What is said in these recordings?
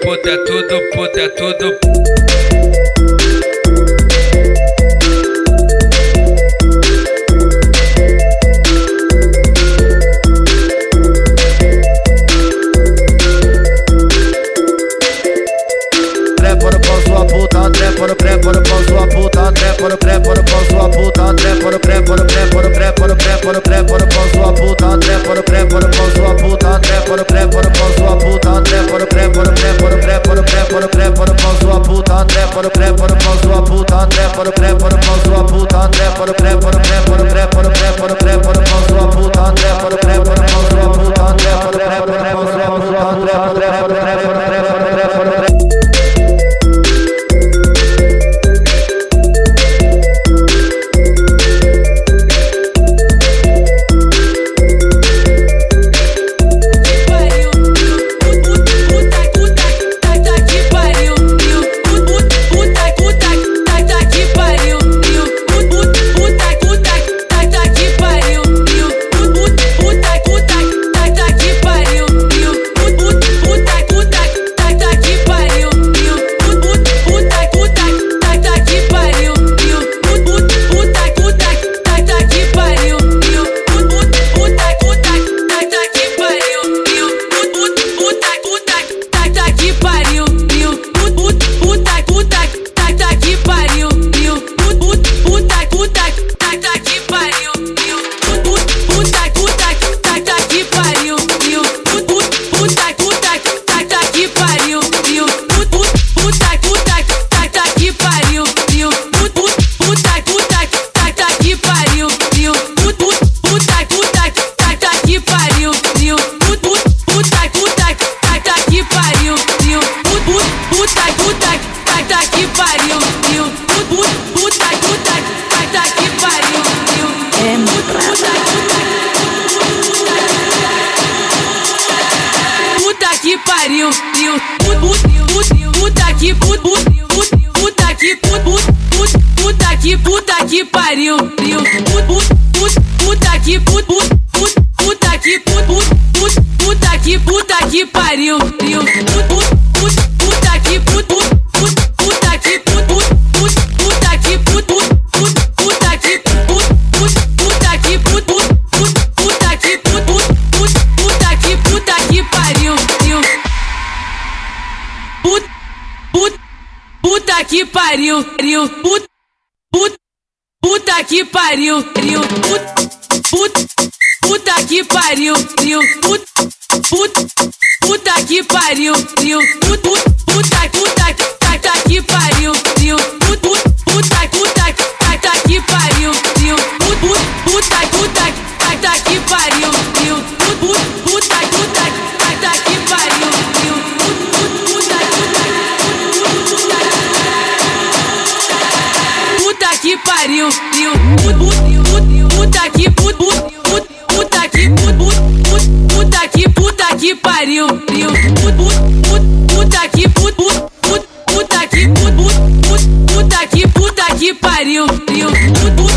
puta, é tudo puta, é tudo crepo no crepo no pão sua puta Trepo no crepo no crepo no crepo no crepo no crepo no pão sua puta Trepo no crepo no pão sua puta Trepo no crepo no pão sua puta Trepo no crepo no crepo no crepo no crepo no crepo no pão sua puta Trepo no crepo no pão sua puta Trepo no crepo no pão sua puta Trepo no crepo no crepo no crepo no crepo no pão sua puta que puta que pariu. Puta que puta puta que puta puta que puta que pariu. Puta que puta puta que puta puta que puta puta que puta que puta puta que puta que puta que pariu. Puta, puta, puta que pariu, pariu, puta, puta, Puta que pariu, trio, put, put, puta que pariu, trio, put, put, puta que pariu, trio, put, put, puta, puta, puta que pariu. Puta que puta que pariu, puta que puta puta que puta que puta que pariu, puta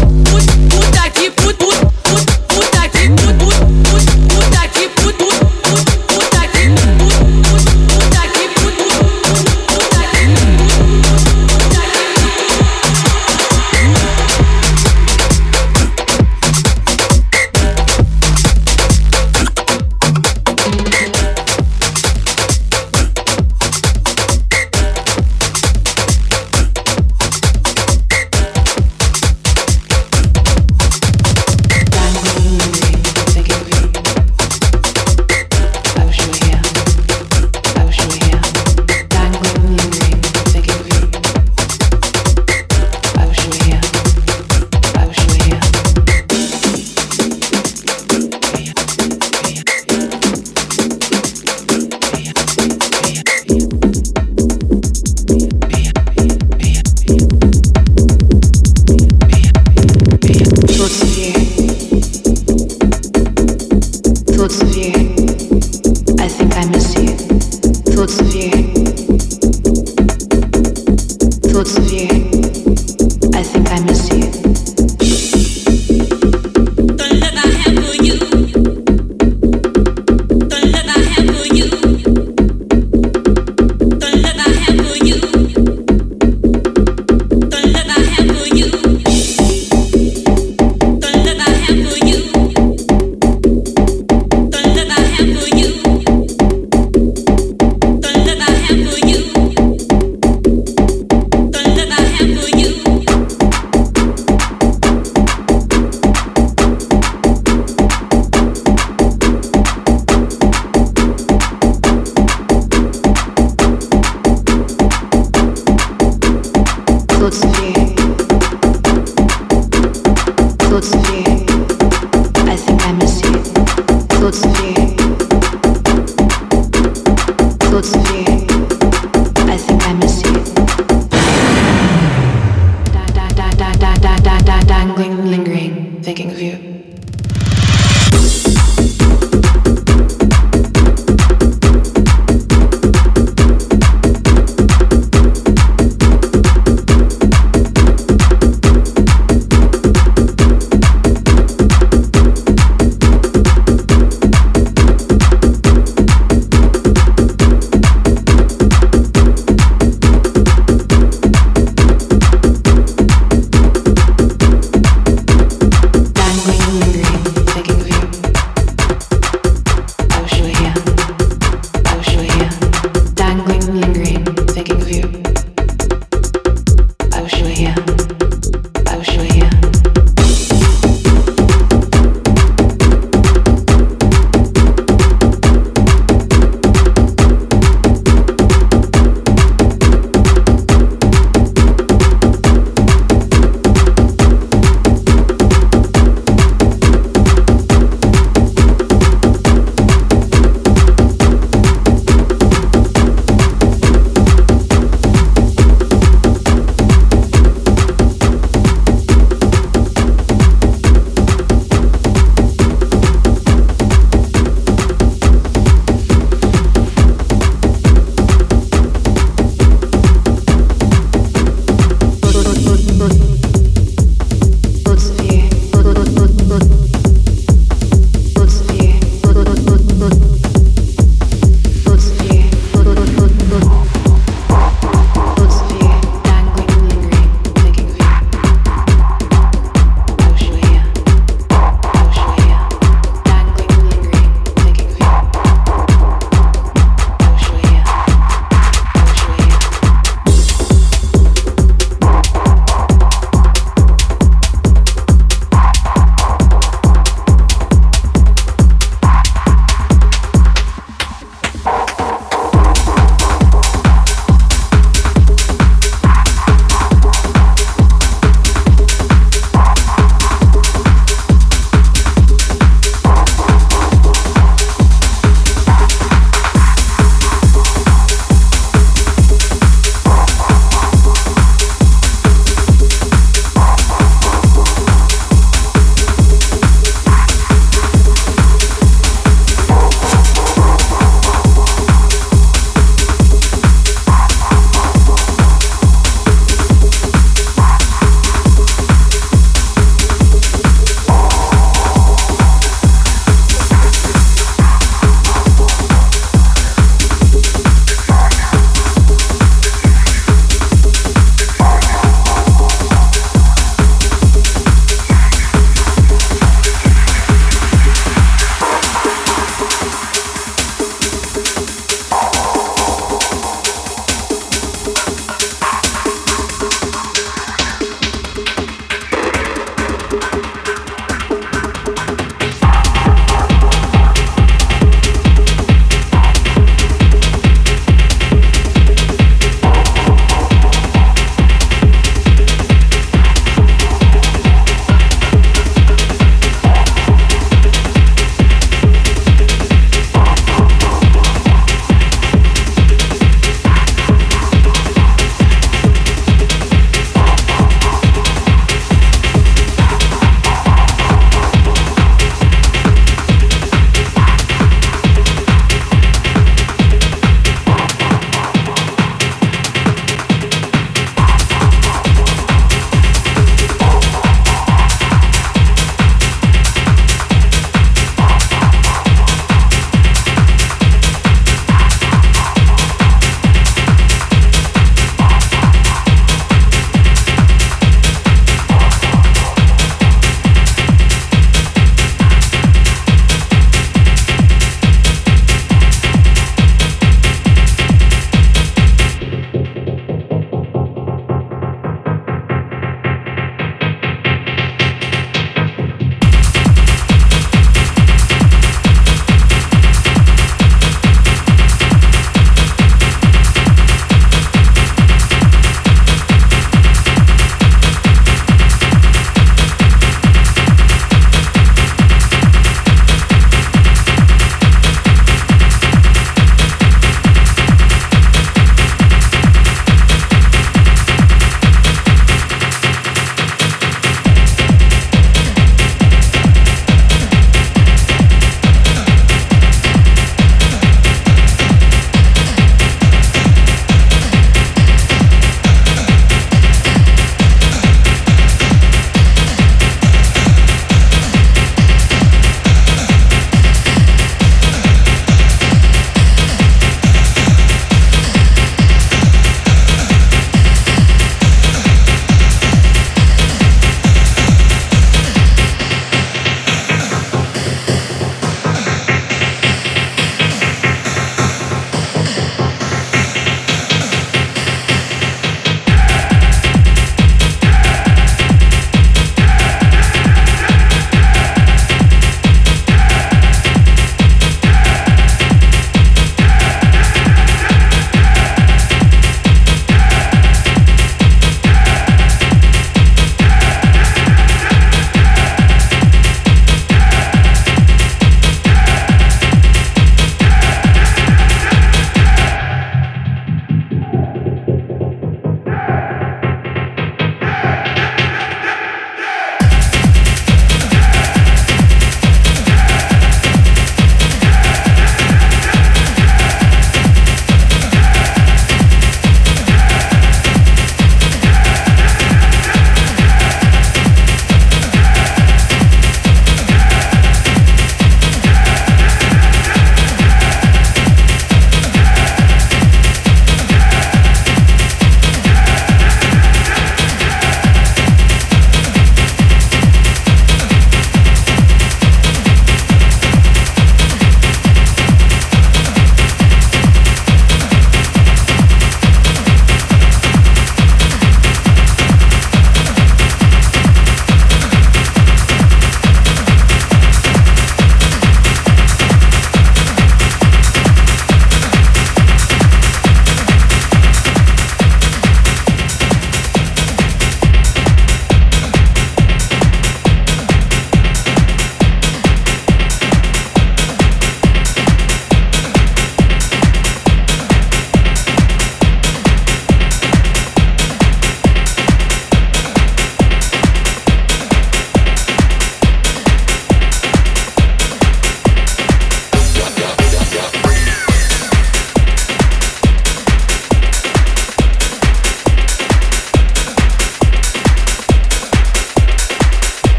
good to hear.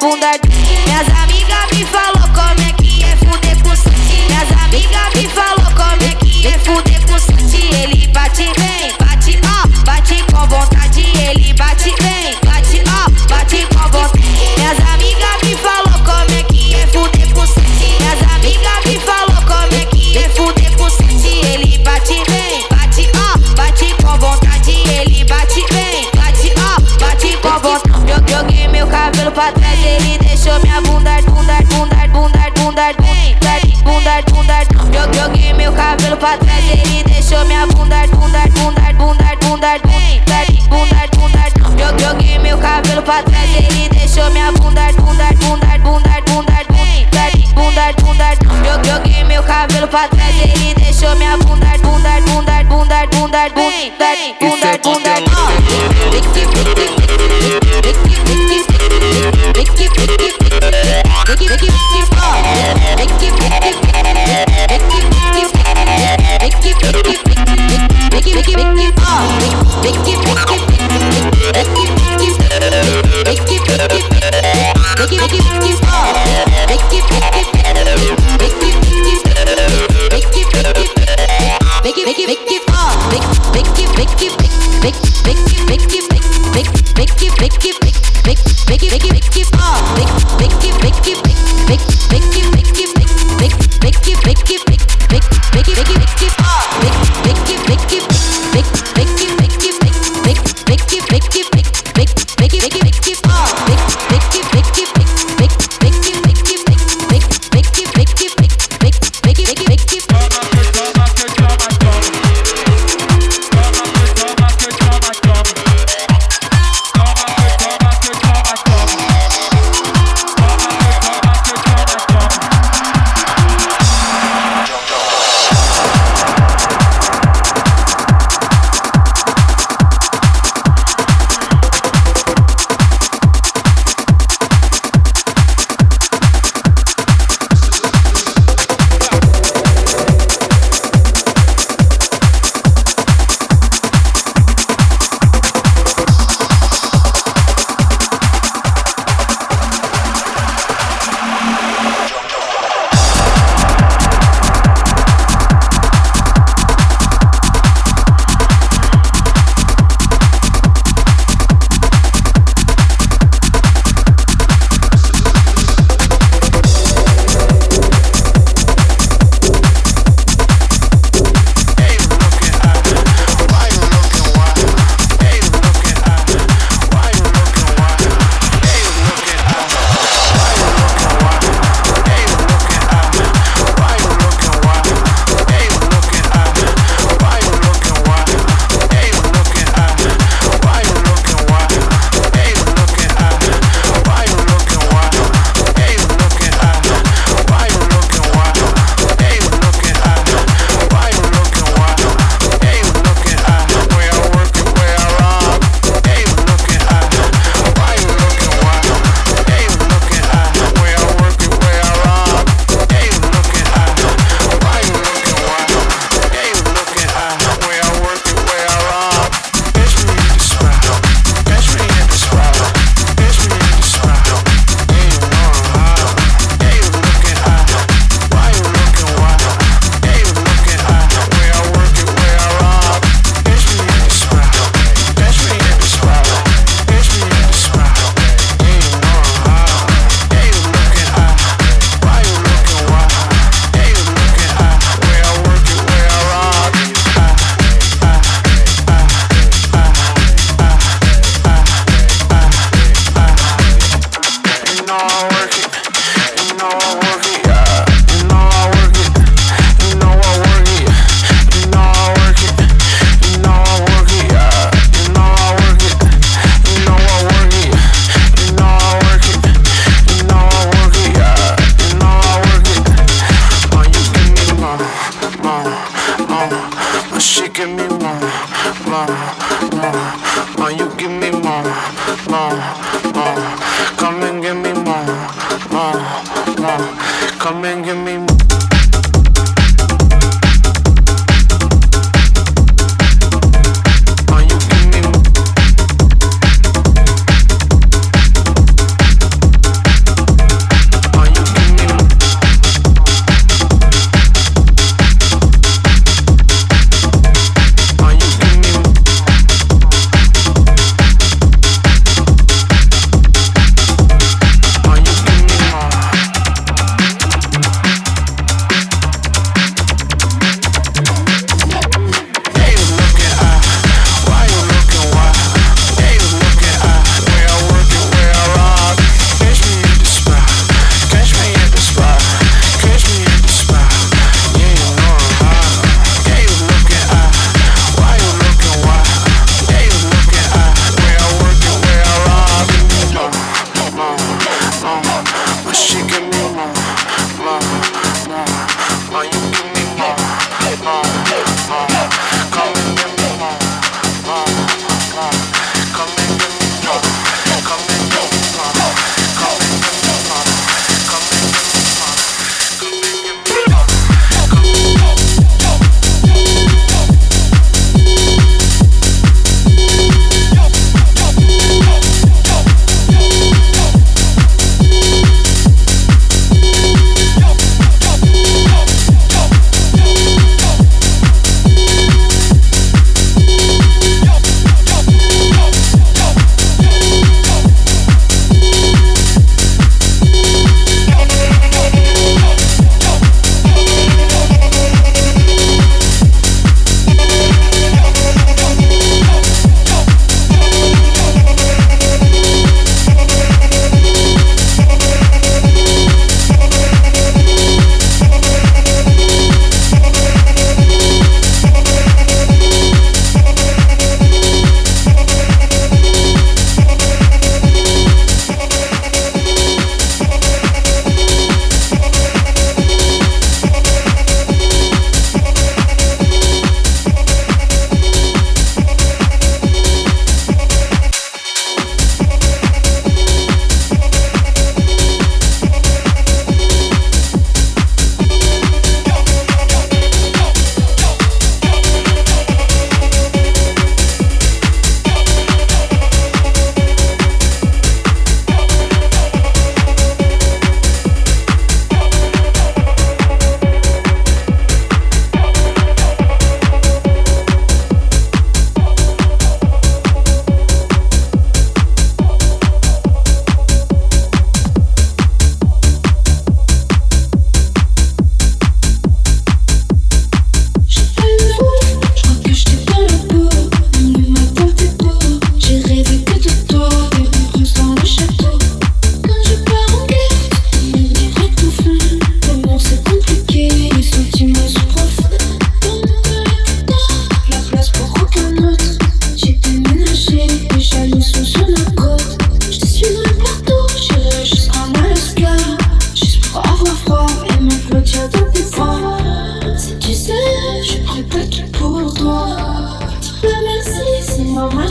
bunda de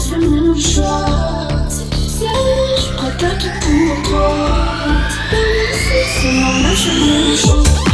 c'est mon choix. Je préfère tout pour toi. C'est mon chemin.